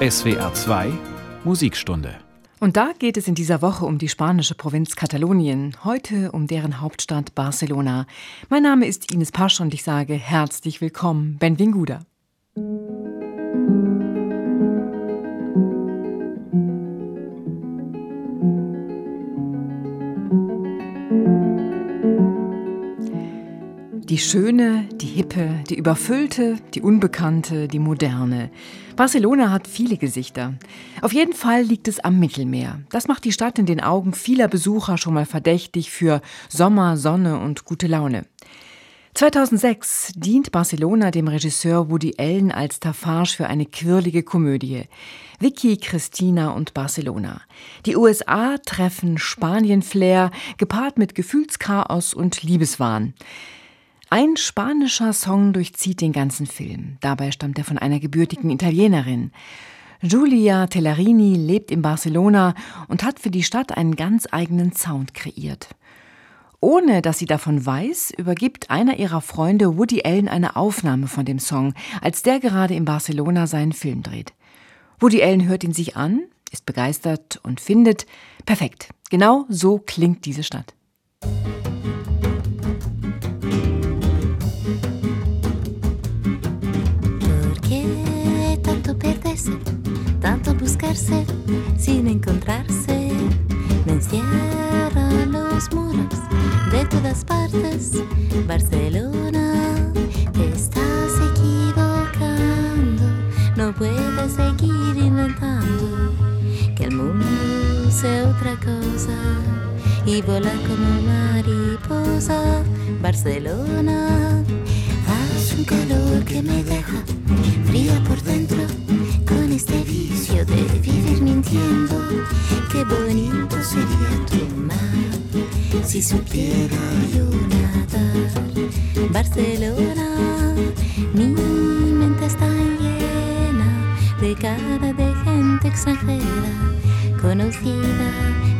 SWR 2 Musikstunde. Und da geht es in dieser Woche um die spanische Provinz Katalonien, heute um deren Hauptstadt Barcelona. Mein Name ist Ines Pasch und ich sage herzlich willkommen, Benvinguda. Die schöne, die hippe, die überfüllte, die unbekannte, die moderne. Barcelona hat viele Gesichter. Auf jeden Fall liegt es am Mittelmeer. Das macht die Stadt in den Augen vieler Besucher schon mal verdächtig für Sommer, Sonne und gute Laune. 2006 dient Barcelona dem Regisseur Woody Allen als Taffage für eine quirlige Komödie. Vicky, Christina und Barcelona. Die USA treffen Spanien-Flair, gepaart mit Gefühlschaos und Liebeswahn. Ein spanischer Song durchzieht den ganzen Film. Dabei stammt er von einer gebürtigen Italienerin. Giulia Tellarini lebt in Barcelona und hat für die Stadt einen ganz eigenen Sound kreiert. Ohne dass sie davon weiß, übergibt einer ihrer Freunde Woody Allen eine Aufnahme von dem Song, als der gerade in Barcelona seinen Film dreht. Woody Allen hört ihn sich an, ist begeistert und findet, perfekt, genau so klingt diese Stadt. Buscarse sin encontrarse. Me encierran los muros de todas partes. Barcelona, te estás equivocando. No puedes seguir inventando que el mundo sea otra cosa y volar como mariposa. Barcelona, hace un calor que me deja fría por dentro este vicio de vivir mintiendo. Qué bonito sería tu mar si supiera yo nadar. Barcelona, mi mente está llena de cara de gente extranjera, conocida,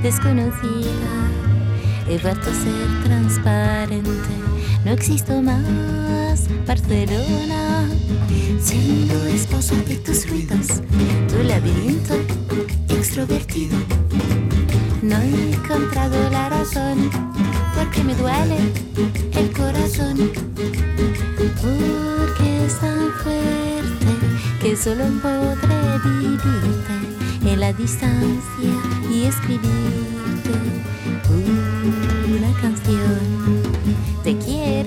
desconocida. He vuelto a ser transparente, no existo más. Barcelona siendo esposa de tus ruidos, tu laberinto extrovertido. No he encontrado la razón, porque me duele el corazón, porque es tan fuerte que solo podré vivirte en la distancia y escribirte una canción. Te quiero.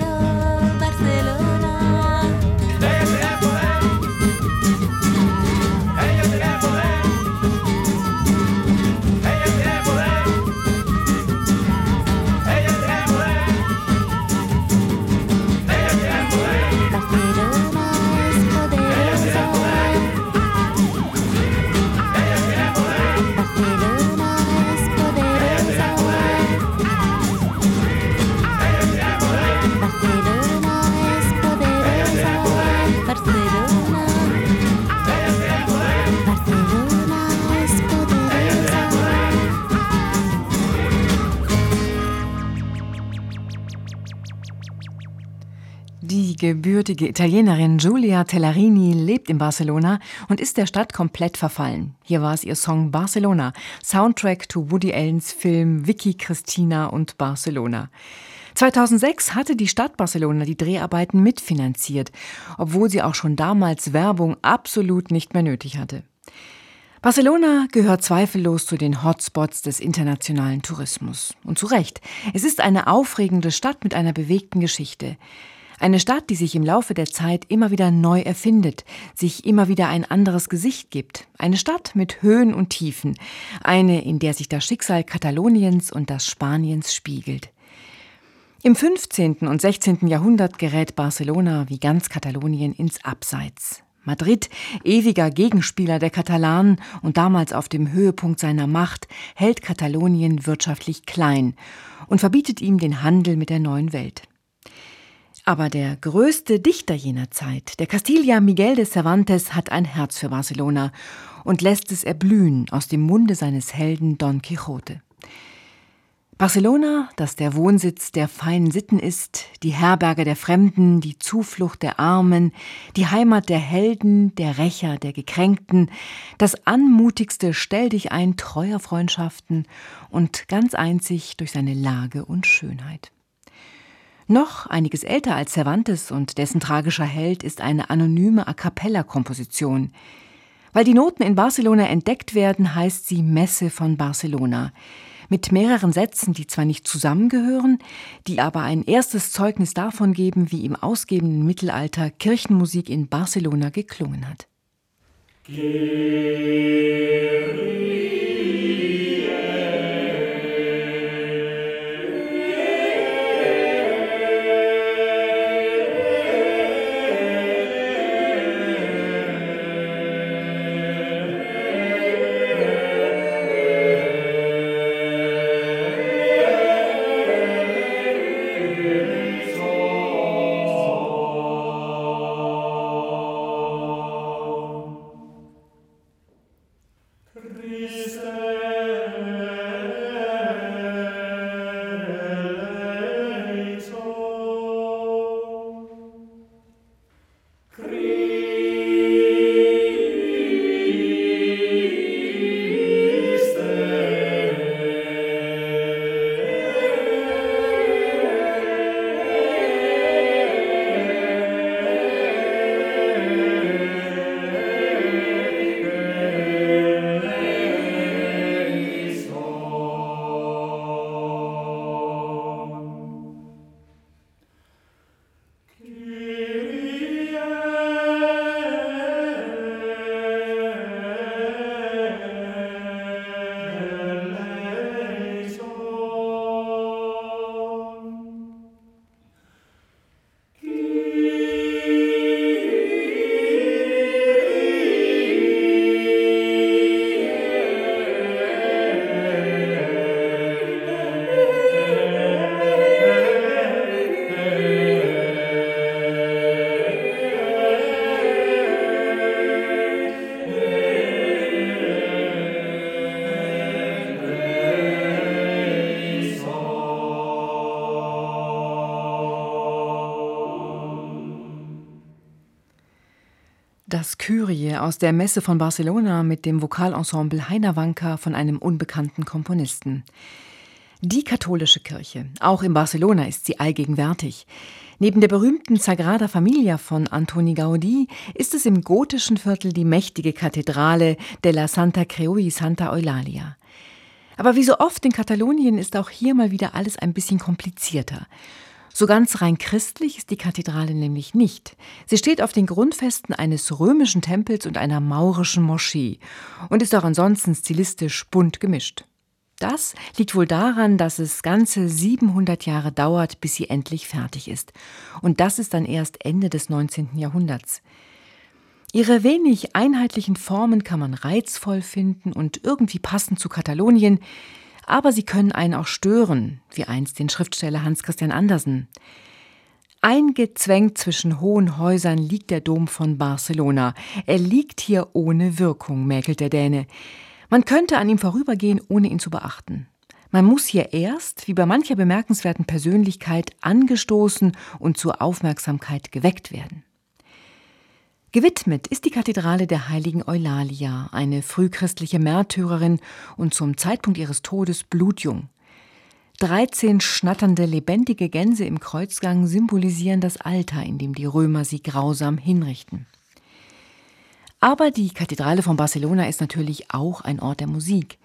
Gebürtige Italienerin Giulia Tellarini lebt in Barcelona und ist der Stadt komplett verfallen. Hier war es ihr Song Barcelona, Soundtrack to Woody Allens Film Vicky Christina und Barcelona. 2006 hatte die Stadt Barcelona die Dreharbeiten mitfinanziert, obwohl sie auch schon damals Werbung absolut nicht mehr nötig hatte. Barcelona gehört zweifellos zu den Hotspots des internationalen Tourismus. Und zu Recht. Es ist eine aufregende Stadt mit einer bewegten Geschichte. Eine Stadt, die sich im Laufe der Zeit immer wieder neu erfindet, sich immer wieder ein anderes Gesicht gibt. Eine Stadt mit Höhen und Tiefen. Eine, in der sich das Schicksal Kataloniens und das Spaniens spiegelt. Im 15. und 16. Jahrhundert gerät Barcelona wie ganz Katalonien ins Abseits. Madrid, ewiger Gegenspieler der Katalanen und damals auf dem Höhepunkt seiner Macht, hält Katalonien wirtschaftlich klein und verbietet ihm den Handel mit der neuen Welt. Aber der größte Dichter jener Zeit, der Castilla Miguel de Cervantes, hat ein Herz für Barcelona und lässt es erblühen aus dem Munde seines Helden Don Quixote. Barcelona, das der Wohnsitz der feinen Sitten ist, die Herberge der Fremden, die Zuflucht der Armen, die Heimat der Helden, der Rächer, der Gekränkten, das anmutigste Stell dich ein treuer Freundschaften und ganz einzig durch seine Lage und Schönheit. Noch einiges älter als Cervantes und dessen tragischer Held ist eine anonyme A cappella-Komposition. Weil die Noten in Barcelona entdeckt werden, heißt sie Messe von Barcelona mit mehreren Sätzen, die zwar nicht zusammengehören, die aber ein erstes Zeugnis davon geben, wie im ausgebenden Mittelalter Kirchenmusik in Barcelona geklungen hat. Das aus der Messe von Barcelona mit dem Vokalensemble Heiner von einem unbekannten Komponisten. Die katholische Kirche, auch in Barcelona ist sie allgegenwärtig. Neben der berühmten Sagrada Familia von Antoni Gaudí ist es im gotischen Viertel die mächtige Kathedrale de la Santa Creu Santa Eulalia. Aber wie so oft in Katalonien ist auch hier mal wieder alles ein bisschen komplizierter. So ganz rein christlich ist die Kathedrale nämlich nicht. Sie steht auf den Grundfesten eines römischen Tempels und einer maurischen Moschee und ist auch ansonsten stilistisch bunt gemischt. Das liegt wohl daran, dass es ganze 700 Jahre dauert, bis sie endlich fertig ist. Und das ist dann erst Ende des 19. Jahrhunderts. Ihre wenig einheitlichen Formen kann man reizvoll finden und irgendwie passend zu Katalonien, aber sie können einen auch stören, wie einst den Schriftsteller Hans Christian Andersen. Eingezwängt zwischen hohen Häusern liegt der Dom von Barcelona. Er liegt hier ohne Wirkung, mäkelt der Däne. Man könnte an ihm vorübergehen, ohne ihn zu beachten. Man muss hier erst, wie bei mancher bemerkenswerten Persönlichkeit, angestoßen und zur Aufmerksamkeit geweckt werden. Gewidmet ist die Kathedrale der heiligen Eulalia, eine frühchristliche Märtyrerin und zum Zeitpunkt ihres Todes blutjung. Dreizehn schnatternde, lebendige Gänse im Kreuzgang symbolisieren das Alter, in dem die Römer sie grausam hinrichten. Aber die Kathedrale von Barcelona ist natürlich auch ein Ort der Musik.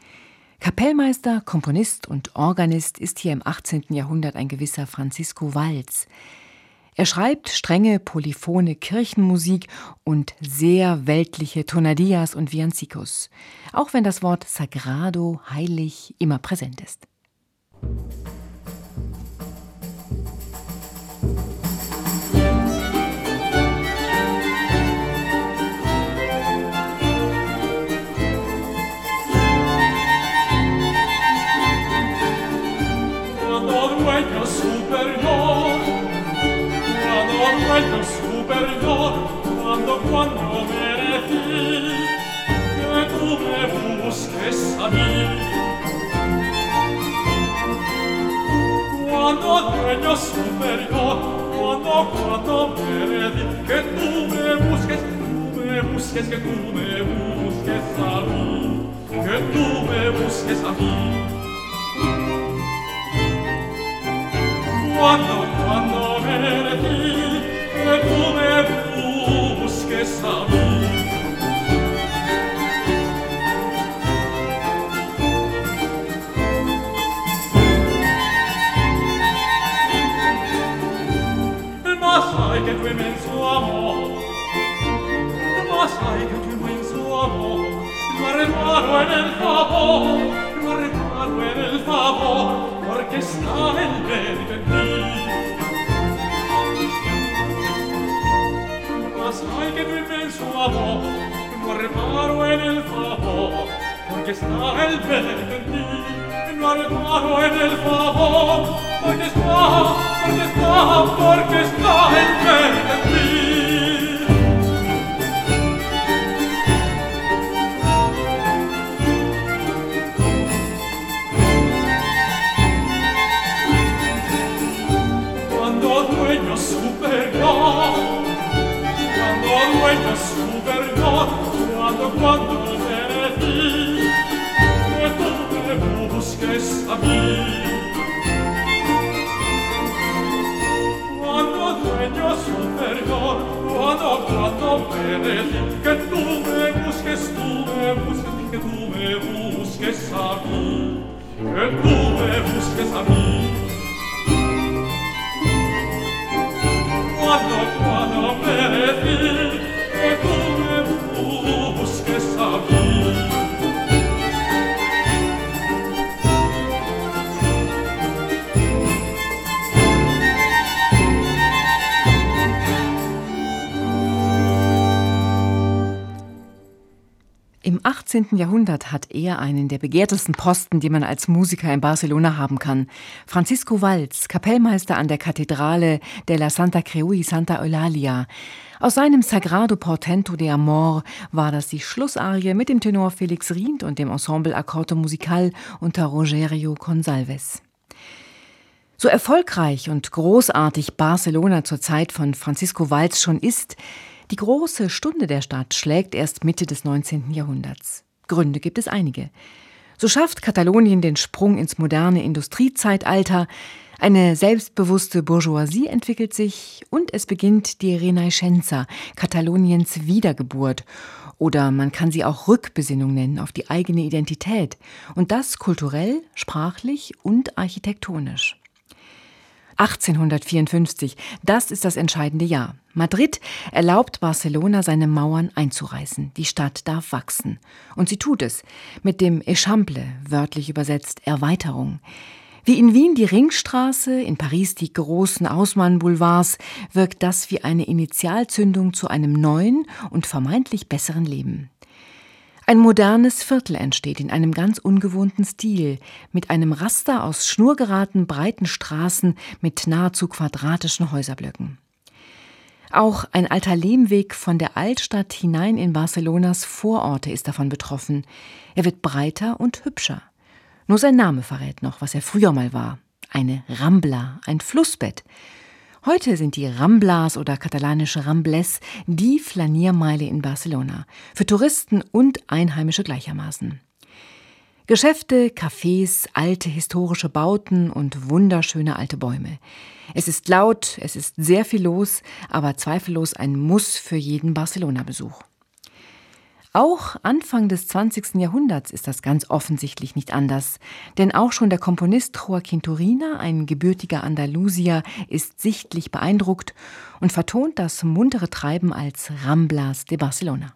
Kapellmeister, Komponist und Organist ist hier im 18. Jahrhundert ein gewisser Francisco Walz. Er schreibt strenge polyphone Kirchenmusik und sehr weltliche Tonadillas und Villancicos, auch wenn das Wort sagrado, heilig, immer präsent ist. quando regno superior quando quando meredi che tu me busques me busques che tu me busques a mi che tu me busques a mi quando quando meredi che tu me busques a mi Im 18. Jahrhundert hat er einen der begehrtesten Posten, die man als Musiker in Barcelona haben kann. Francisco Valls, Kapellmeister an der Kathedrale de la Santa Creu y Santa Eulalia. Aus seinem Sagrado Portento de Amor war das die Schlussarie mit dem Tenor Felix Rient und dem Ensemble Accordo Musical unter Rogerio Consalves. So erfolgreich und großartig Barcelona zur Zeit von Francisco Valls schon ist, die große Stunde der Stadt schlägt erst Mitte des 19. Jahrhunderts. Gründe gibt es einige. So schafft Katalonien den Sprung ins moderne Industriezeitalter, eine selbstbewusste Bourgeoisie entwickelt sich und es beginnt die Renaiscenza, Kataloniens Wiedergeburt. Oder man kann sie auch Rückbesinnung nennen auf die eigene Identität. Und das kulturell, sprachlich und architektonisch. 1854, das ist das entscheidende Jahr. Madrid erlaubt Barcelona, seine Mauern einzureißen. Die Stadt darf wachsen. Und sie tut es. Mit dem Echample, wörtlich übersetzt Erweiterung. Wie in Wien die Ringstraße, in Paris die großen Ausmann-Boulevards, wirkt das wie eine Initialzündung zu einem neuen und vermeintlich besseren Leben. Ein modernes Viertel entsteht in einem ganz ungewohnten Stil, mit einem Raster aus schnurgeraden breiten Straßen mit nahezu quadratischen Häuserblöcken. Auch ein alter Lehmweg von der Altstadt hinein in Barcelonas Vororte ist davon betroffen. Er wird breiter und hübscher. Nur sein Name verrät noch, was er früher mal war. Eine Rambla, ein Flussbett. Heute sind die Ramblas oder katalanische Rambles die Flaniermeile in Barcelona. Für Touristen und Einheimische gleichermaßen. Geschäfte, Cafés, alte historische Bauten und wunderschöne alte Bäume. Es ist laut, es ist sehr viel los, aber zweifellos ein Muss für jeden Barcelona-Besuch. Auch Anfang des 20. Jahrhunderts ist das ganz offensichtlich nicht anders, denn auch schon der Komponist Joaquin Turina, ein gebürtiger Andalusier, ist sichtlich beeindruckt und vertont das muntere Treiben als Ramblas de Barcelona.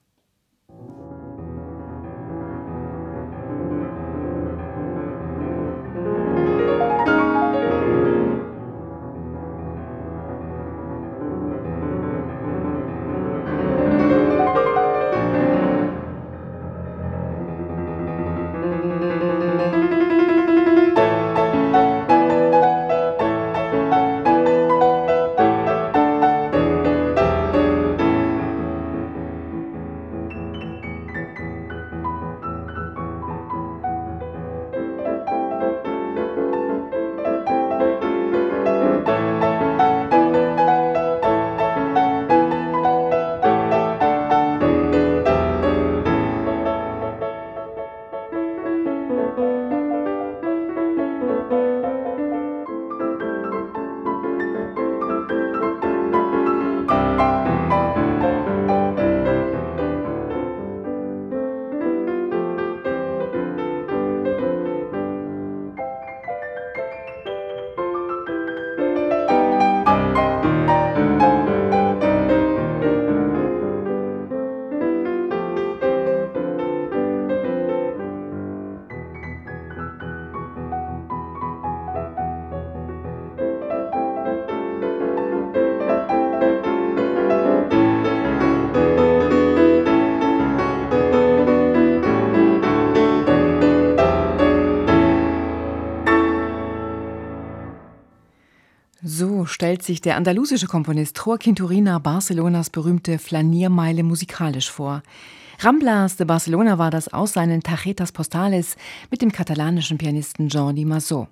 Stellt sich der andalusische Komponist Joaquin Turina Barcelonas berühmte Flaniermeile musikalisch vor. Ramblas de Barcelona war das aus seinen Tachetas Postales mit dem katalanischen Pianisten Jordi Massot.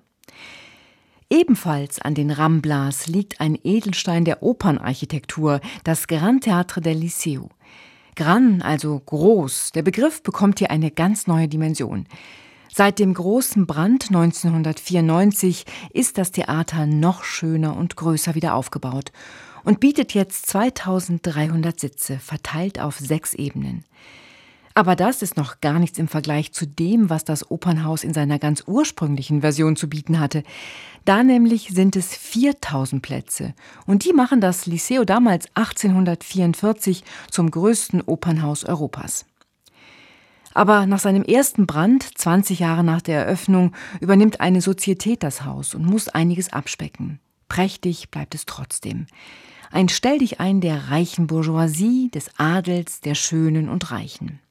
Ebenfalls an den Ramblas liegt ein Edelstein der Opernarchitektur, das Gran Teatre del Liceu. Gran, also groß, der Begriff bekommt hier eine ganz neue Dimension. Seit dem großen Brand 1994 ist das Theater noch schöner und größer wieder aufgebaut und bietet jetzt 2300 Sitze, verteilt auf sechs Ebenen. Aber das ist noch gar nichts im Vergleich zu dem, was das Opernhaus in seiner ganz ursprünglichen Version zu bieten hatte. Da nämlich sind es 4000 Plätze und die machen das Liceo damals 1844 zum größten Opernhaus Europas. Aber nach seinem ersten Brand, 20 Jahre nach der Eröffnung, übernimmt eine Sozietät das Haus und muss einiges abspecken. Prächtig bleibt es trotzdem. Ein Stell dich ein der reichen Bourgeoisie, des Adels, der Schönen und Reichen.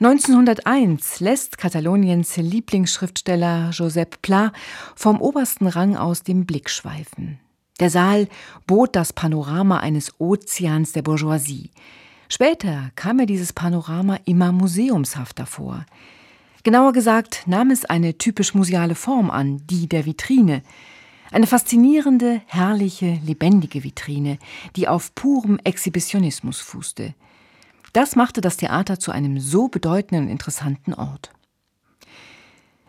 1901 lässt Kataloniens Lieblingsschriftsteller Josep Pla vom obersten Rang aus den Blick schweifen. Der Saal bot das Panorama eines Ozeans der Bourgeoisie. Später kam mir dieses Panorama immer museumshafter vor. Genauer gesagt nahm es eine typisch museale Form an, die der Vitrine. Eine faszinierende, herrliche, lebendige Vitrine, die auf purem Exhibitionismus fußte. Das machte das Theater zu einem so bedeutenden und interessanten Ort.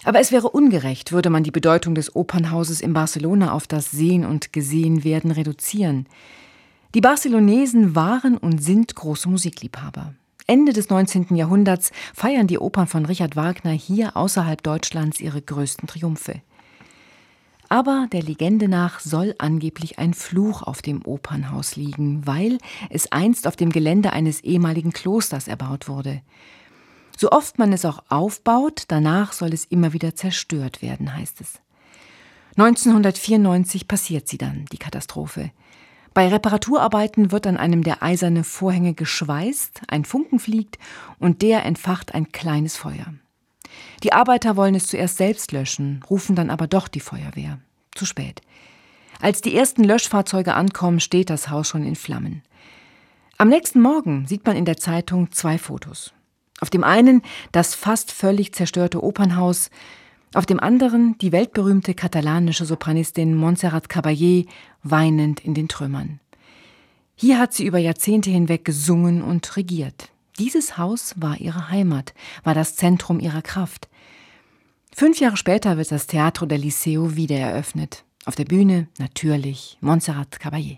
Aber es wäre ungerecht, würde man die Bedeutung des Opernhauses in Barcelona auf das Sehen und Gesehenwerden reduzieren. Die Barcelonesen waren und sind große Musikliebhaber. Ende des 19. Jahrhunderts feiern die Opern von Richard Wagner hier außerhalb Deutschlands ihre größten Triumphe. Aber der Legende nach soll angeblich ein Fluch auf dem Opernhaus liegen, weil es einst auf dem Gelände eines ehemaligen Klosters erbaut wurde. So oft man es auch aufbaut, danach soll es immer wieder zerstört werden, heißt es. 1994 passiert sie dann, die Katastrophe. Bei Reparaturarbeiten wird an einem der eiserne Vorhänge geschweißt, ein Funken fliegt und der entfacht ein kleines Feuer. Die Arbeiter wollen es zuerst selbst löschen, rufen dann aber doch die Feuerwehr. Zu spät. Als die ersten Löschfahrzeuge ankommen, steht das Haus schon in Flammen. Am nächsten Morgen sieht man in der Zeitung zwei Fotos. Auf dem einen das fast völlig zerstörte Opernhaus, auf dem anderen die weltberühmte katalanische Sopranistin Montserrat Caballé weinend in den Trümmern. Hier hat sie über Jahrzehnte hinweg gesungen und regiert. Dieses Haus war ihre Heimat, war das Zentrum ihrer Kraft. Fünf Jahre später wird das Teatro del Liceo wieder eröffnet. Auf der Bühne natürlich Montserrat Caballé.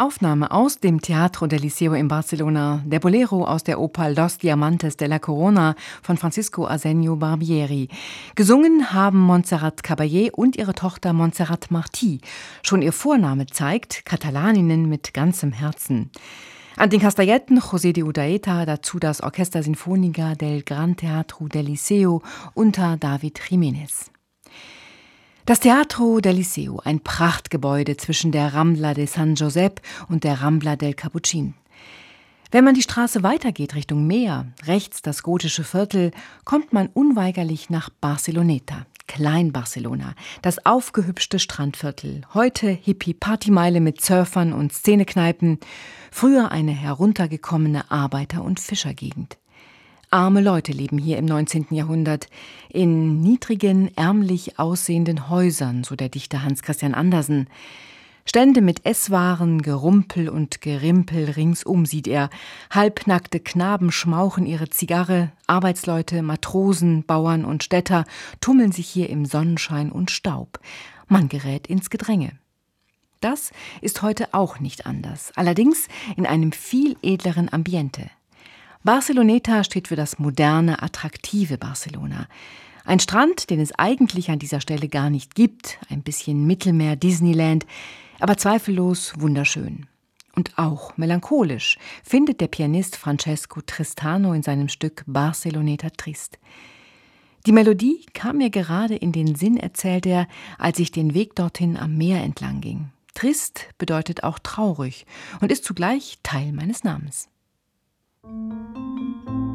Aufnahme aus dem Teatro del Liceo in Barcelona, der Bolero aus der Oper Los Diamantes de la Corona von Francisco Arsenio Barbieri. Gesungen haben Montserrat Caballé und ihre Tochter Montserrat Martí. Schon ihr Vorname zeigt Katalaninnen mit ganzem Herzen. An den Castelletten José de Udaeta, dazu das Orchester Sinfonica del Gran Teatro del Liceo unter David Jiménez. Das Teatro del Liceo, ein Prachtgebäude zwischen der Rambla de San Josep und der Rambla del Capucin. Wenn man die Straße weitergeht Richtung Meer, rechts das gotische Viertel, kommt man unweigerlich nach Barceloneta, Klein-Barcelona, das aufgehübschte Strandviertel. Heute Hippie-Partymeile mit Surfern und Szenekneipen, früher eine heruntergekommene Arbeiter- und Fischergegend. Arme Leute leben hier im 19. Jahrhundert in niedrigen, ärmlich aussehenden Häusern, so der Dichter Hans Christian Andersen. Stände mit Esswaren, Gerumpel und Gerimpel ringsum sieht er. Halbnackte Knaben schmauchen ihre Zigarre, Arbeitsleute, Matrosen, Bauern und Städter tummeln sich hier im Sonnenschein und Staub. Man gerät ins Gedränge. Das ist heute auch nicht anders, allerdings in einem viel edleren Ambiente. Barceloneta steht für das moderne, attraktive Barcelona. Ein Strand, den es eigentlich an dieser Stelle gar nicht gibt, ein bisschen Mittelmeer Disneyland, aber zweifellos wunderschön. Und auch melancholisch findet der Pianist Francesco Tristano in seinem Stück Barceloneta Trist. Die Melodie kam mir gerade in den Sinn, erzählt er, als ich den Weg dorthin am Meer entlang ging. Trist bedeutet auch traurig und ist zugleich Teil meines Namens. Música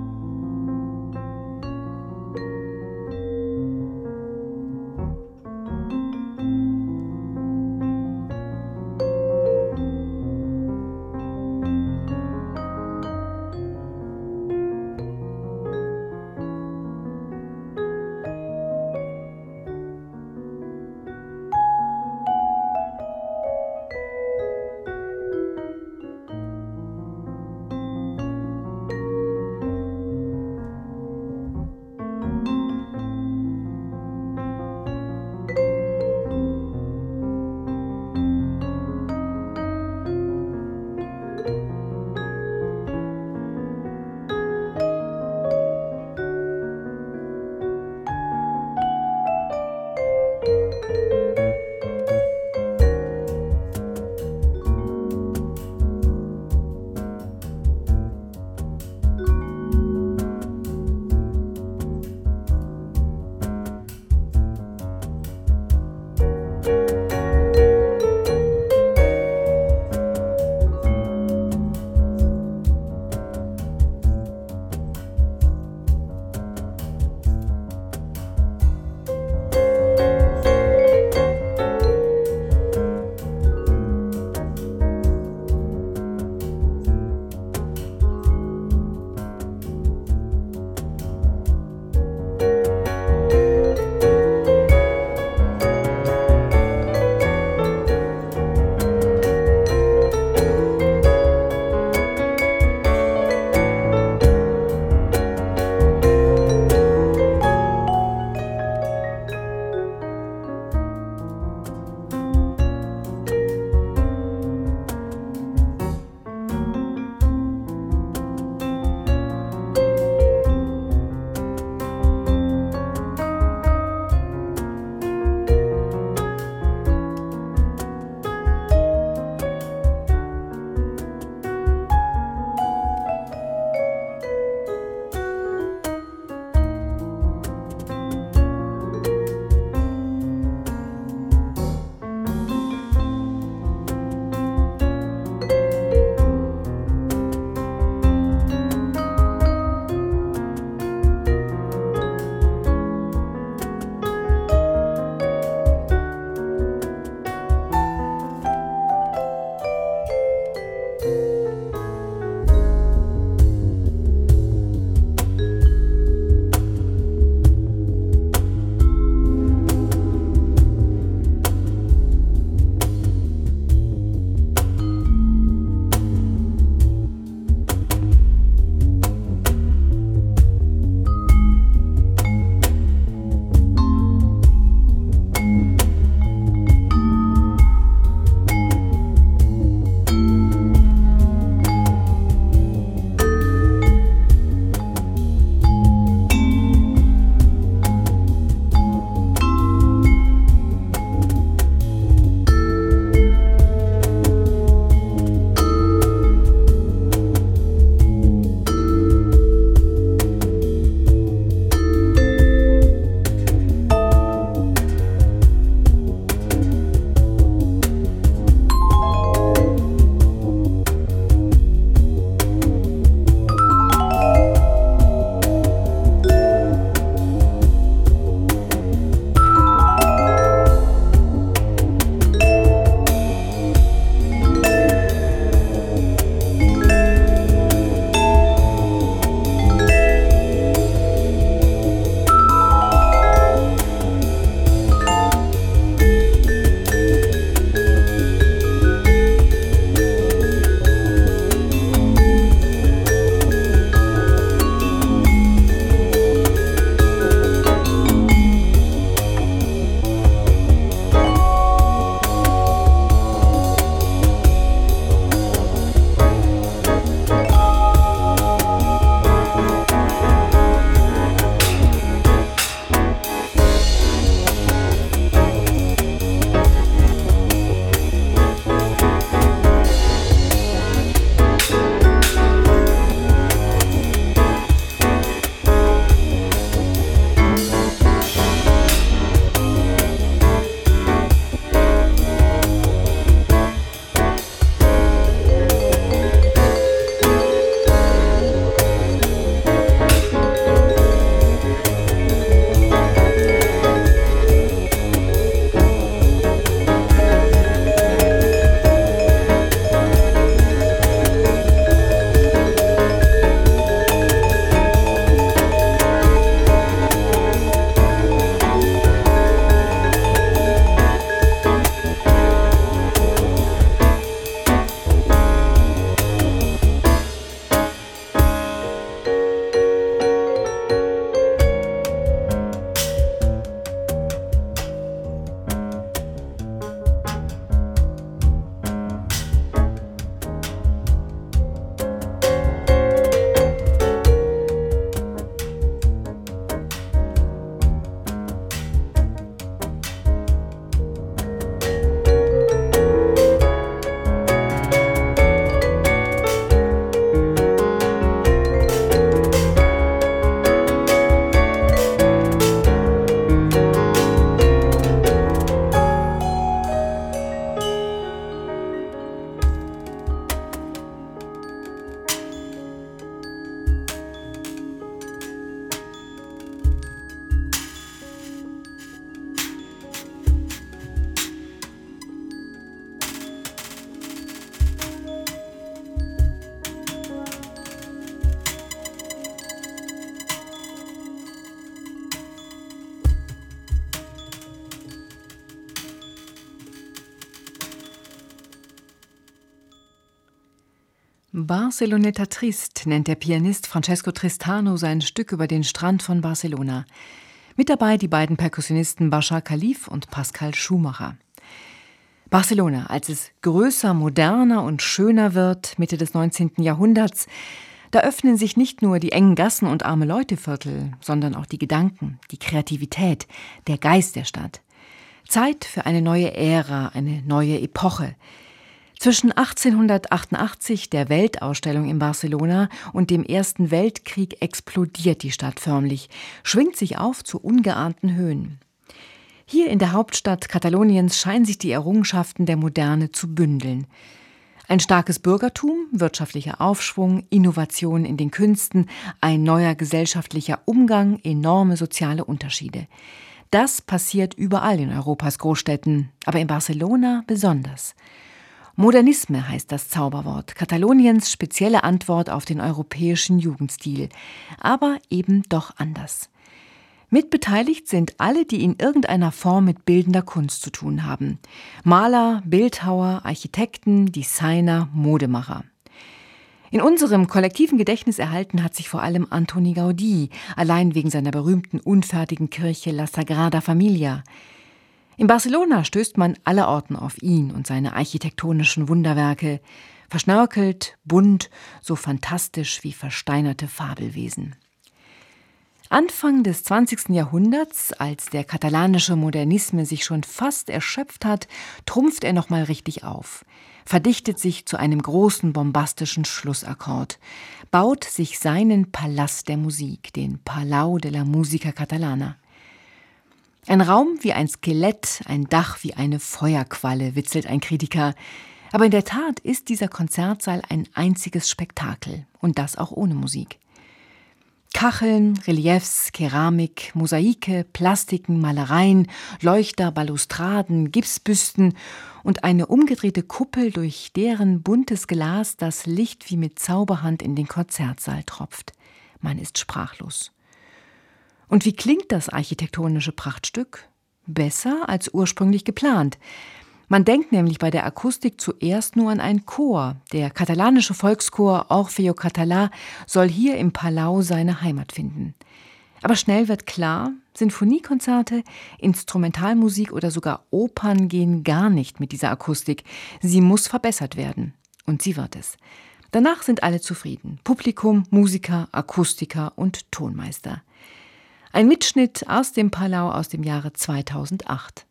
Barceloneta Trist nennt der Pianist Francesco Tristano sein Stück über den Strand von Barcelona. Mit dabei die beiden Perkussionisten Bashar Khalif und Pascal Schumacher. Barcelona, als es größer, moderner und schöner wird, Mitte des 19. Jahrhunderts, da öffnen sich nicht nur die engen Gassen und arme Leuteviertel, sondern auch die Gedanken, die Kreativität, der Geist der Stadt. Zeit für eine neue Ära, eine neue Epoche, zwischen 1888, der Weltausstellung in Barcelona, und dem Ersten Weltkrieg explodiert die Stadt förmlich, schwingt sich auf zu ungeahnten Höhen. Hier in der Hauptstadt Kataloniens scheinen sich die Errungenschaften der Moderne zu bündeln. Ein starkes Bürgertum, wirtschaftlicher Aufschwung, Innovation in den Künsten, ein neuer gesellschaftlicher Umgang, enorme soziale Unterschiede. Das passiert überall in Europas Großstädten, aber in Barcelona besonders. Modernisme heißt das Zauberwort, Kataloniens spezielle Antwort auf den europäischen Jugendstil, aber eben doch anders. Mitbeteiligt sind alle, die in irgendeiner Form mit bildender Kunst zu tun haben. Maler, Bildhauer, Architekten, Designer, Modemacher. In unserem kollektiven Gedächtnis erhalten hat sich vor allem Antoni Gaudí, allein wegen seiner berühmten unfertigen Kirche La Sagrada Familia. In Barcelona stößt man allerorten auf ihn und seine architektonischen Wunderwerke, verschnörkelt, bunt, so fantastisch wie versteinerte Fabelwesen. Anfang des 20. Jahrhunderts, als der katalanische Modernisme sich schon fast erschöpft hat, trumpft er nochmal richtig auf, verdichtet sich zu einem großen bombastischen Schlussakkord, baut sich seinen Palast der Musik, den Palau de la Musica Catalana. Ein Raum wie ein Skelett, ein Dach wie eine Feuerqualle, witzelt ein Kritiker. Aber in der Tat ist dieser Konzertsaal ein einziges Spektakel, und das auch ohne Musik. Kacheln, Reliefs, Keramik, Mosaike, Plastiken, Malereien, Leuchter, Balustraden, Gipsbüsten und eine umgedrehte Kuppel, durch deren buntes Glas das Licht wie mit Zauberhand in den Konzertsaal tropft. Man ist sprachlos. Und wie klingt das architektonische Prachtstück? Besser als ursprünglich geplant. Man denkt nämlich bei der Akustik zuerst nur an einen Chor. Der katalanische Volkschor Orfeo Català soll hier im Palau seine Heimat finden. Aber schnell wird klar, Sinfoniekonzerte, Instrumentalmusik oder sogar Opern gehen gar nicht mit dieser Akustik. Sie muss verbessert werden. Und sie wird es. Danach sind alle zufrieden. Publikum, Musiker, Akustiker und Tonmeister. Ein Mitschnitt aus dem Palau aus dem Jahre 2008.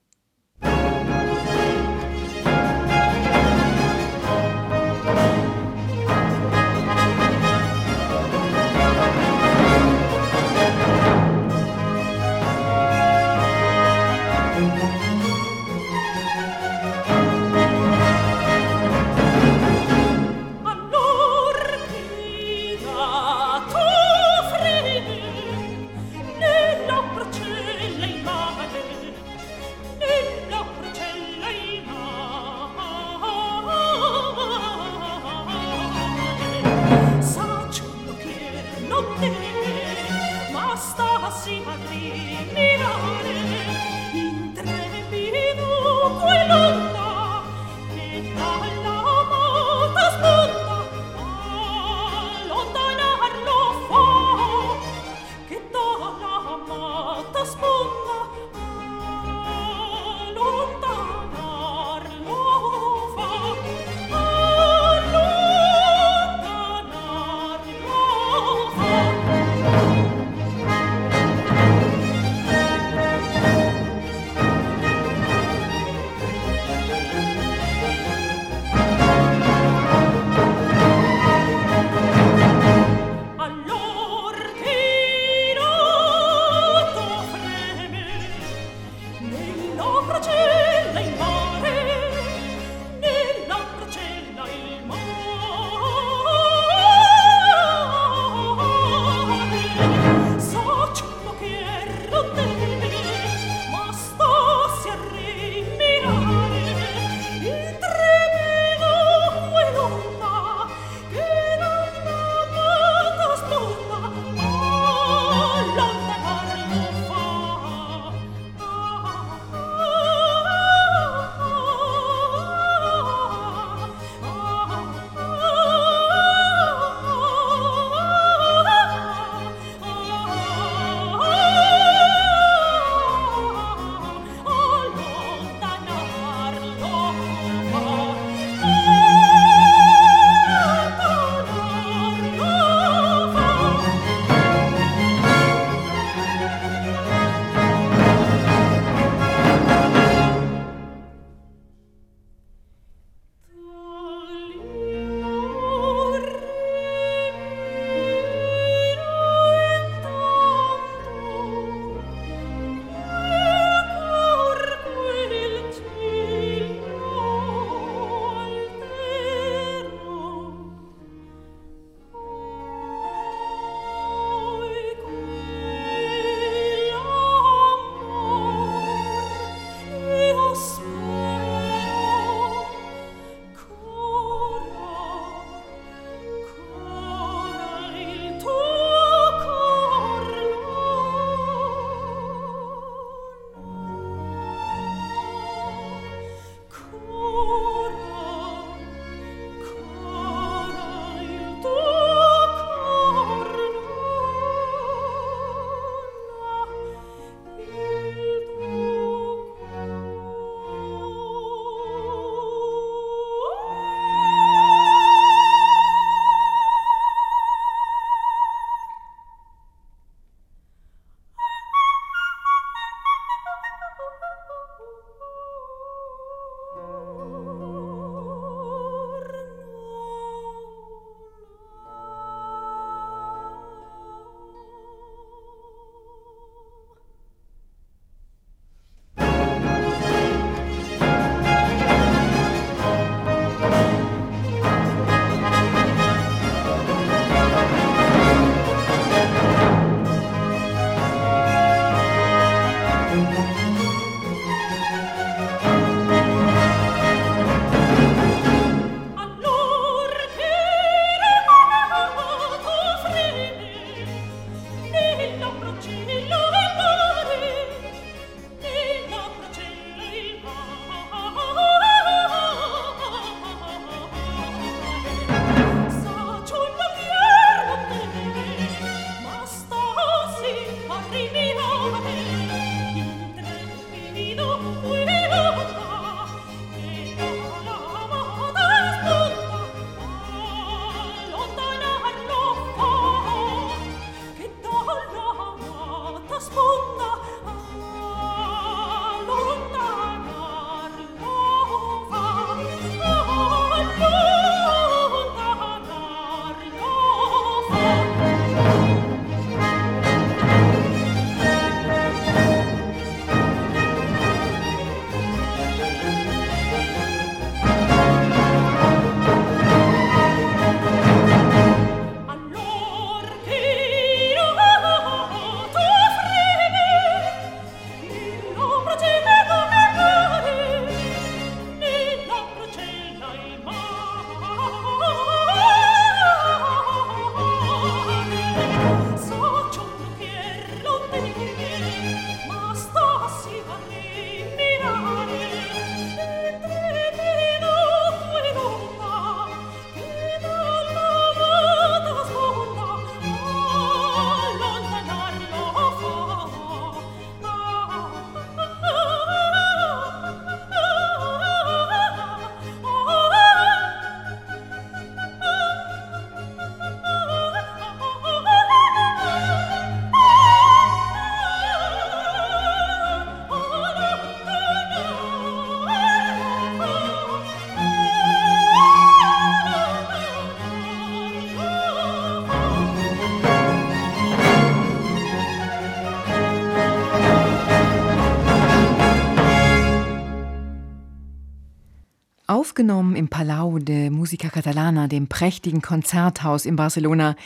im Palau de Música Catalana, dem prächtigen Konzerthaus in Barcelona,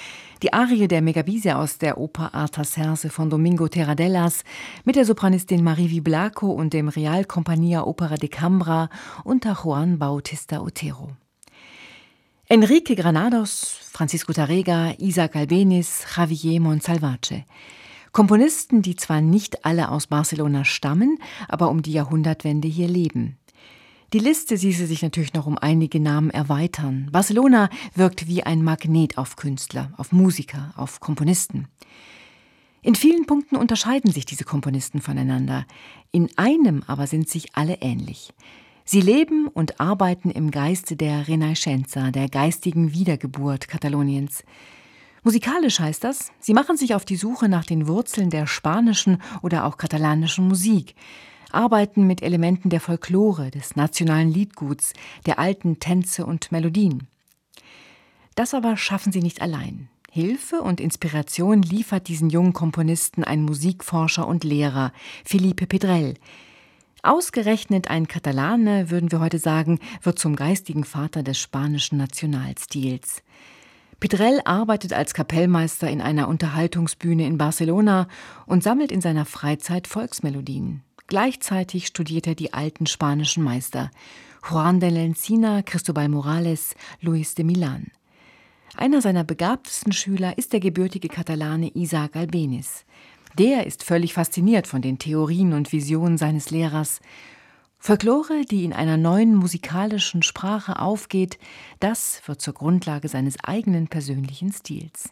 die Arie der Megavisia aus der Oper Artaserse von Domingo Terradellas mit der Sopranistin Marie Viblaco und dem Real Compania Opera de Cambra unter Juan Bautista Otero. Enrique Granados, Francisco Tarrega, Isaac Albeniz, Javier Monsalvace. Komponisten, die zwar nicht alle aus Barcelona stammen, aber um die Jahrhundertwende hier leben. Die Liste ließe sich natürlich noch um einige Namen erweitern. Barcelona wirkt wie ein Magnet auf Künstler, auf Musiker, auf Komponisten. In vielen Punkten unterscheiden sich diese Komponisten voneinander. In einem aber sind sich alle ähnlich. Sie leben und arbeiten im Geiste der Renaissance, der geistigen Wiedergeburt Kataloniens. Musikalisch heißt das, sie machen sich auf die Suche nach den Wurzeln der spanischen oder auch katalanischen Musik arbeiten mit Elementen der Folklore, des nationalen Liedguts, der alten Tänze und Melodien. Das aber schaffen sie nicht allein. Hilfe und Inspiration liefert diesen jungen Komponisten ein Musikforscher und Lehrer, Felipe Pedrell. Ausgerechnet ein Katalane, würden wir heute sagen, wird zum geistigen Vater des spanischen Nationalstils. Pedrell arbeitet als Kapellmeister in einer Unterhaltungsbühne in Barcelona und sammelt in seiner Freizeit Volksmelodien. Gleichzeitig studiert er die alten spanischen Meister Juan de la Encina, Cristobal Morales, Luis de Milan. Einer seiner begabtesten Schüler ist der gebürtige Katalane Isaac Albeniz. Der ist völlig fasziniert von den Theorien und Visionen seines Lehrers. Folklore, die in einer neuen musikalischen Sprache aufgeht, das wird zur Grundlage seines eigenen persönlichen Stils.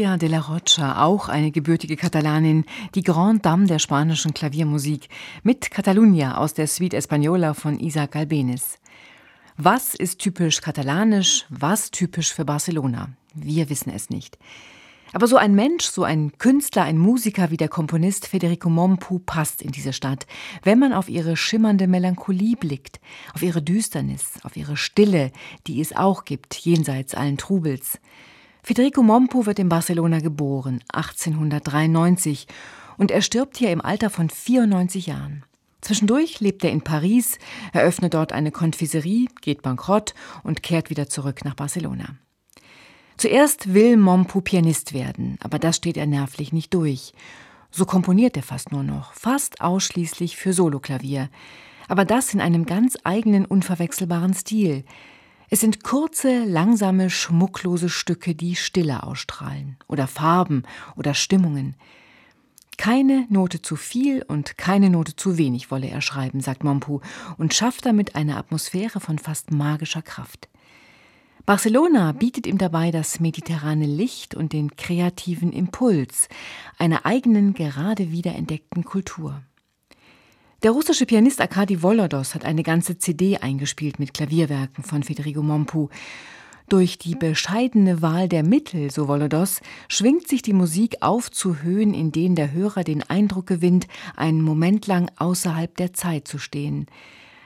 Alicia de la Rocha, auch eine gebürtige Katalanin, die Grande Dame der spanischen Klaviermusik, mit Catalunya aus der Suite Española von Isaac Albeniz. Was ist typisch katalanisch, was typisch für Barcelona? Wir wissen es nicht. Aber so ein Mensch, so ein Künstler, ein Musiker wie der Komponist Federico Mompu passt in diese Stadt, wenn man auf ihre schimmernde Melancholie blickt, auf ihre Düsternis, auf ihre Stille, die es auch gibt, jenseits allen Trubels. Federico Mompo wird in Barcelona geboren, 1893, und er stirbt hier im Alter von 94 Jahren. Zwischendurch lebt er in Paris, eröffnet dort eine Konfiserie, geht bankrott und kehrt wieder zurück nach Barcelona. Zuerst will Mompo Pianist werden, aber das steht er nervlich nicht durch. So komponiert er fast nur noch, fast ausschließlich für Soloklavier, aber das in einem ganz eigenen, unverwechselbaren Stil – es sind kurze, langsame, schmucklose Stücke, die Stille ausstrahlen oder Farben oder Stimmungen. Keine Note zu viel und keine Note zu wenig wolle er schreiben, sagt Mompu und schafft damit eine Atmosphäre von fast magischer Kraft. Barcelona bietet ihm dabei das mediterrane Licht und den kreativen Impuls einer eigenen, gerade wiederentdeckten Kultur. Der russische Pianist Arkadi Volodos hat eine ganze CD eingespielt mit Klavierwerken von Federico Mompu. Durch die bescheidene Wahl der Mittel, so Volodos, schwingt sich die Musik auf zu Höhen, in denen der Hörer den Eindruck gewinnt, einen Moment lang außerhalb der Zeit zu stehen.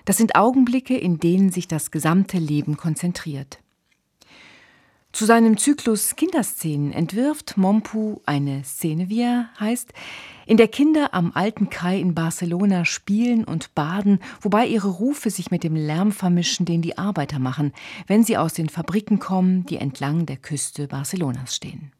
Das sind Augenblicke, in denen sich das gesamte Leben konzentriert. Zu seinem Zyklus Kinderszenen entwirft Mompu eine Szene, wie er heißt, in der Kinder am alten Kai in Barcelona spielen und baden, wobei ihre Rufe sich mit dem Lärm vermischen, den die Arbeiter machen, wenn sie aus den Fabriken kommen, die entlang der Küste Barcelonas stehen.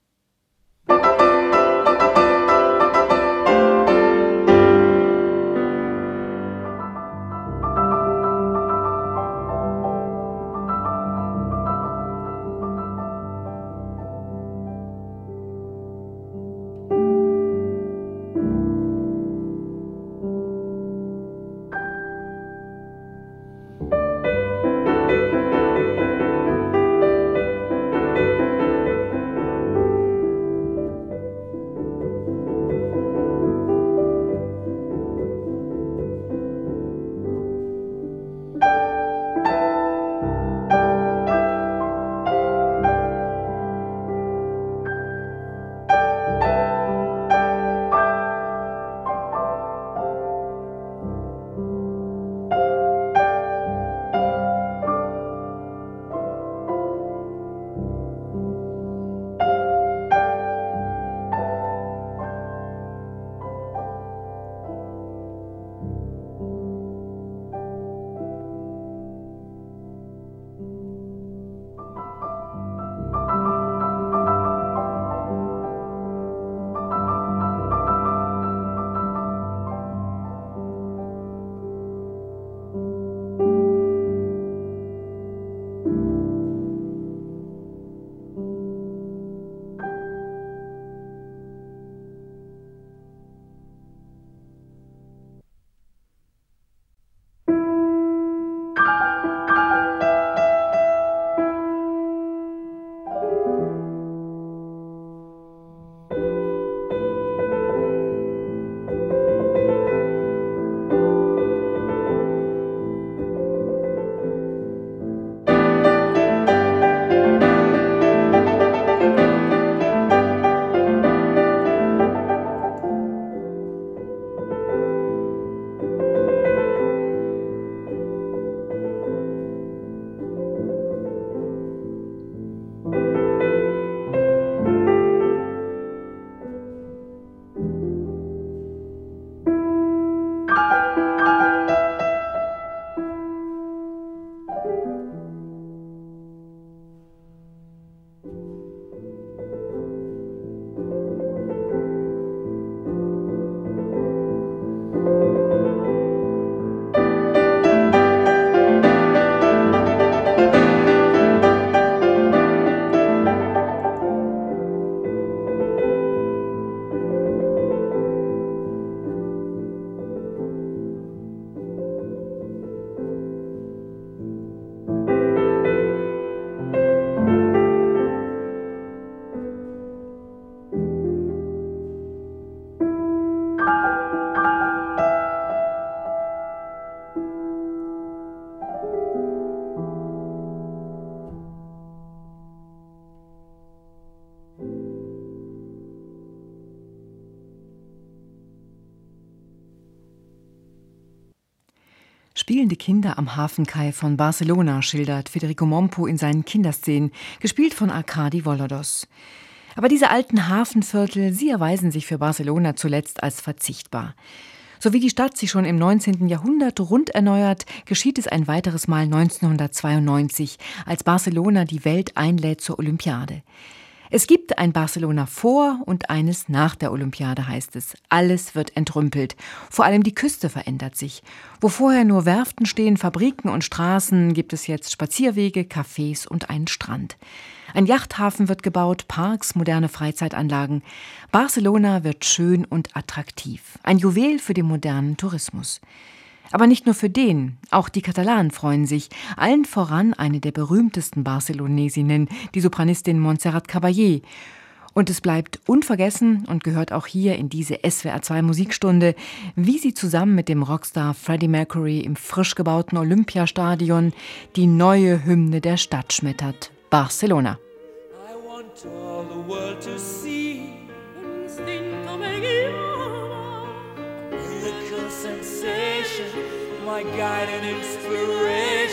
Spielende Kinder am Hafenkai von Barcelona, schildert Federico Mompo in seinen Kinderszenen, gespielt von Arkadi Volodos. Aber diese alten Hafenviertel, sie erweisen sich für Barcelona zuletzt als verzichtbar. So wie die Stadt sich schon im 19. Jahrhundert rund erneuert, geschieht es ein weiteres Mal 1992, als Barcelona die Welt einlädt zur Olympiade. Es gibt ein Barcelona vor und eines nach der Olympiade, heißt es. Alles wird entrümpelt. Vor allem die Küste verändert sich. Wo vorher nur Werften stehen, Fabriken und Straßen, gibt es jetzt Spazierwege, Cafés und einen Strand. Ein Yachthafen wird gebaut, Parks, moderne Freizeitanlagen. Barcelona wird schön und attraktiv. Ein Juwel für den modernen Tourismus. Aber nicht nur für den, auch die Katalanen freuen sich, allen voran eine der berühmtesten Barcelonesinnen, die Sopranistin Montserrat Caballé. Und es bleibt unvergessen und gehört auch hier in diese SWR2 Musikstunde, wie sie zusammen mit dem Rockstar Freddie Mercury im frisch gebauten Olympiastadion die neue Hymne der Stadt schmettert. Barcelona. I want all the world to see. My guide and inspiration.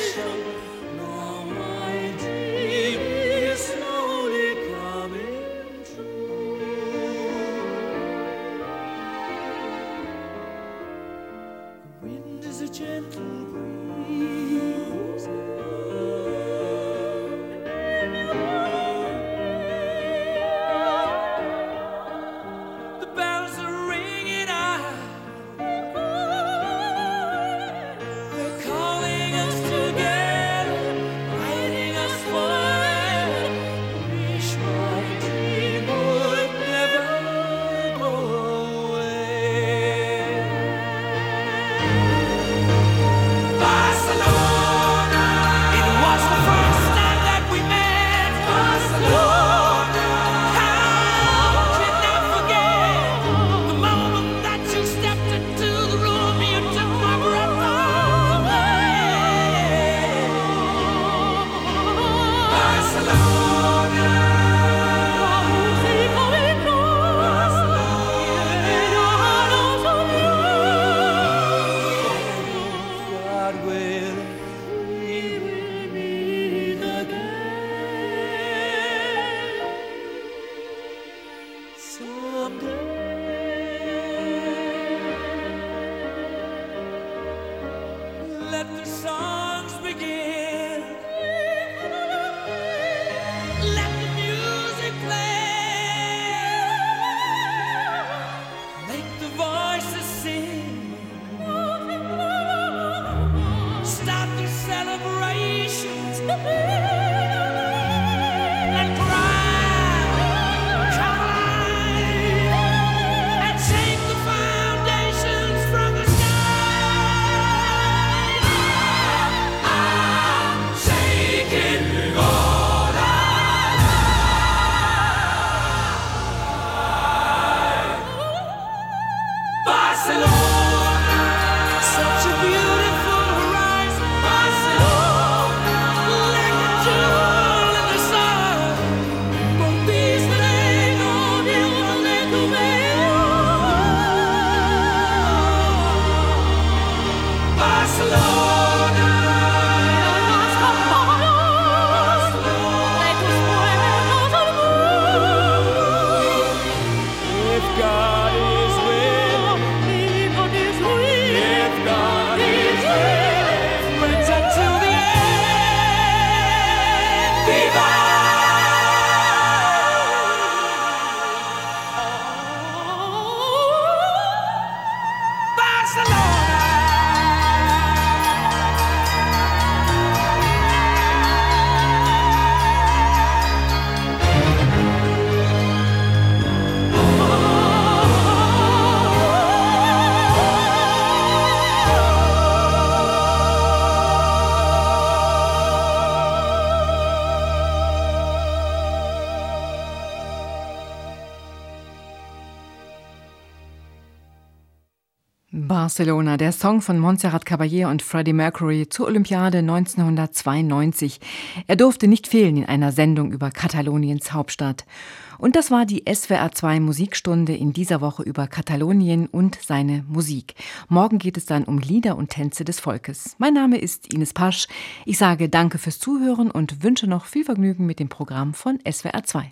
Barcelona, der Song von Montserrat Caballé und Freddie Mercury zur Olympiade 1992. Er durfte nicht fehlen in einer Sendung über Kataloniens Hauptstadt. Und das war die SWR2 Musikstunde in dieser Woche über Katalonien und seine Musik. Morgen geht es dann um Lieder und Tänze des Volkes. Mein Name ist Ines Pasch. Ich sage danke fürs Zuhören und wünsche noch viel Vergnügen mit dem Programm von SWR2.